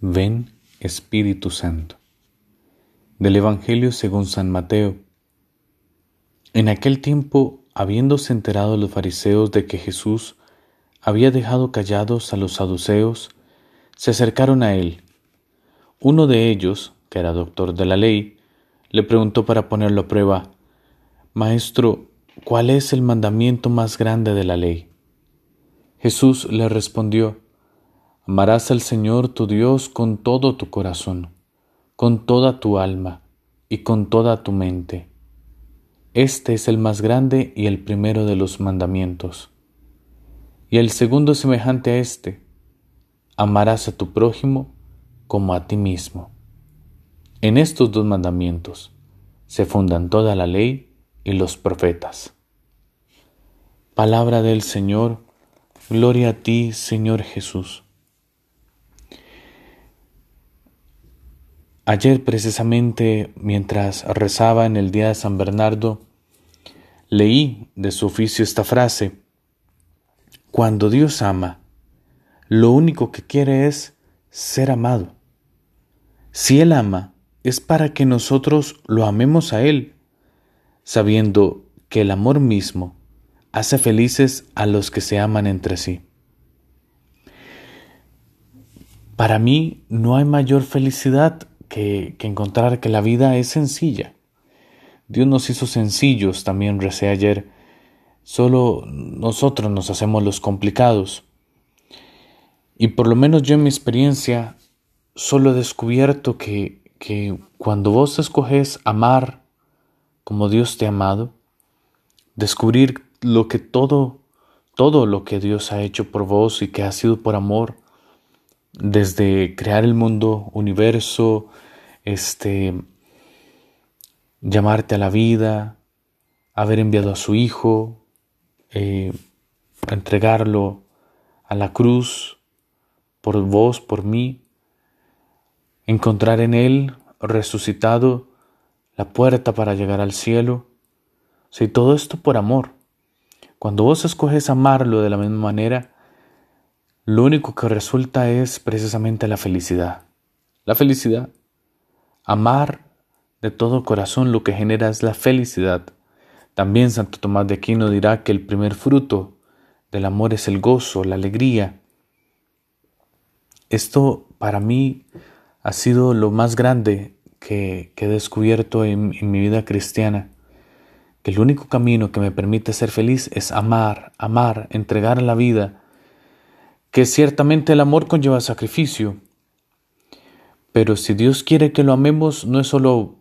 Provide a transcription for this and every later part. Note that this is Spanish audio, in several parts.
Ven Espíritu Santo. Del Evangelio según San Mateo. En aquel tiempo, habiéndose enterado los fariseos de que Jesús había dejado callados a los saduceos, se acercaron a él. Uno de ellos, que era doctor de la ley, le preguntó para ponerlo a prueba, Maestro, ¿cuál es el mandamiento más grande de la ley? Jesús le respondió, Amarás al Señor tu Dios con todo tu corazón, con toda tu alma y con toda tu mente. Este es el más grande y el primero de los mandamientos. Y el segundo semejante a este, amarás a tu prójimo como a ti mismo. En estos dos mandamientos se fundan toda la ley y los profetas. Palabra del Señor, gloria a ti, Señor Jesús. Ayer precisamente, mientras rezaba en el día de San Bernardo, leí de su oficio esta frase, Cuando Dios ama, lo único que quiere es ser amado. Si Él ama, es para que nosotros lo amemos a Él, sabiendo que el amor mismo hace felices a los que se aman entre sí. Para mí no hay mayor felicidad que, encontrar que la vida es sencilla. Dios nos hizo sencillos, también recé ayer. Solo nosotros nos hacemos los complicados. Y por lo menos yo en mi experiencia solo he descubierto que, que cuando vos escoges amar como Dios te ha amado, descubrir lo que todo, todo lo que Dios ha hecho por vos y que ha sido por amor, desde crear el mundo, universo, este, llamarte a la vida, haber enviado a su Hijo, eh, entregarlo a la cruz por vos, por mí, encontrar en Él resucitado la puerta para llegar al cielo. Si todo esto por amor. Cuando vos escoges amarlo de la misma manera, lo único que resulta es precisamente la felicidad. La felicidad. Amar de todo corazón lo que genera es la felicidad. También Santo Tomás de Aquino dirá que el primer fruto del amor es el gozo, la alegría. Esto para mí ha sido lo más grande que, he descubierto en, en mi vida cristiana, que el único camino que me permite ser feliz es amar, amar, entregar la vida, que ciertamente el amor conlleva sacrificio, pero si Dios quiere que lo amemos, no es solo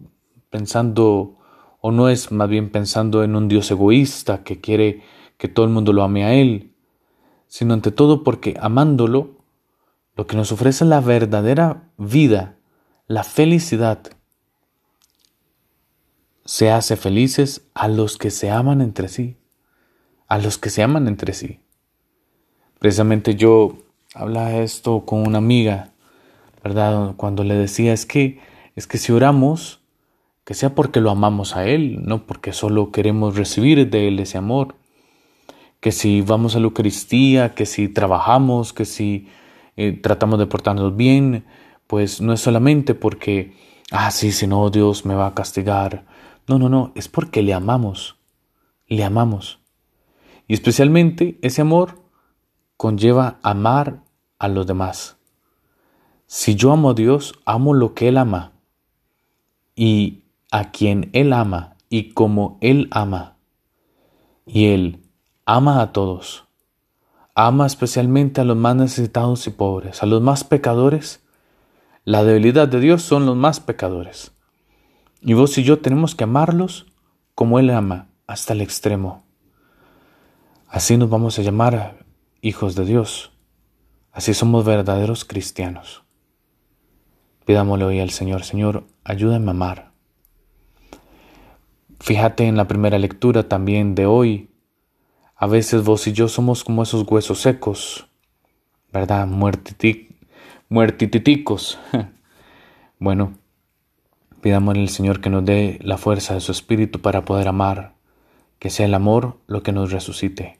pensando, o no es más bien pensando en un Dios egoísta que quiere que todo el mundo lo ame a Él, sino ante todo porque amándolo, lo que nos ofrece la verdadera vida, la felicidad, se hace felices a los que se aman entre sí, a los que se aman entre sí. Precisamente yo hablaba esto con una amiga, ¿verdad? Cuando le decía es que es que si oramos, que sea porque lo amamos a Él, no porque solo queremos recibir de Él ese amor. Que si vamos a la Eucaristía, que si trabajamos, que si eh, tratamos de portarnos bien, pues no es solamente porque, ah, sí, si no, Dios me va a castigar. No, no, no, es porque le amamos, le amamos. Y especialmente ese amor conlleva amar a los demás. Si yo amo a Dios, amo lo que Él ama. Y a quien Él ama y como Él ama. Y Él ama a todos. Ama especialmente a los más necesitados y pobres, a los más pecadores. La debilidad de Dios son los más pecadores. Y vos y yo tenemos que amarlos como Él ama, hasta el extremo. Así nos vamos a llamar hijos de Dios. Así somos verdaderos cristianos. Pidámosle hoy al Señor, Señor, ayúdame a amar. Fíjate en la primera lectura también de hoy. A veces vos y yo somos como esos huesos secos, ¿verdad? Muertiticos. bueno, pidámosle al Señor que nos dé la fuerza de su Espíritu para poder amar, que sea el amor lo que nos resucite.